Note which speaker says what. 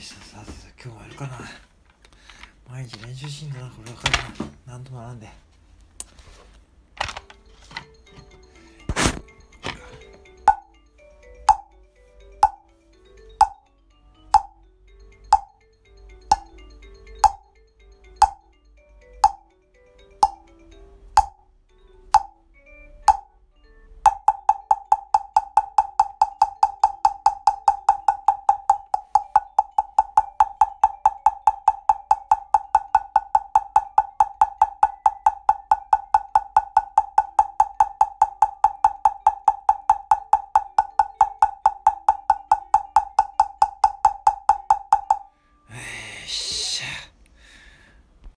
Speaker 1: した。さて今日もやるかな。毎日練習しんだなこれわかるななんともなんで。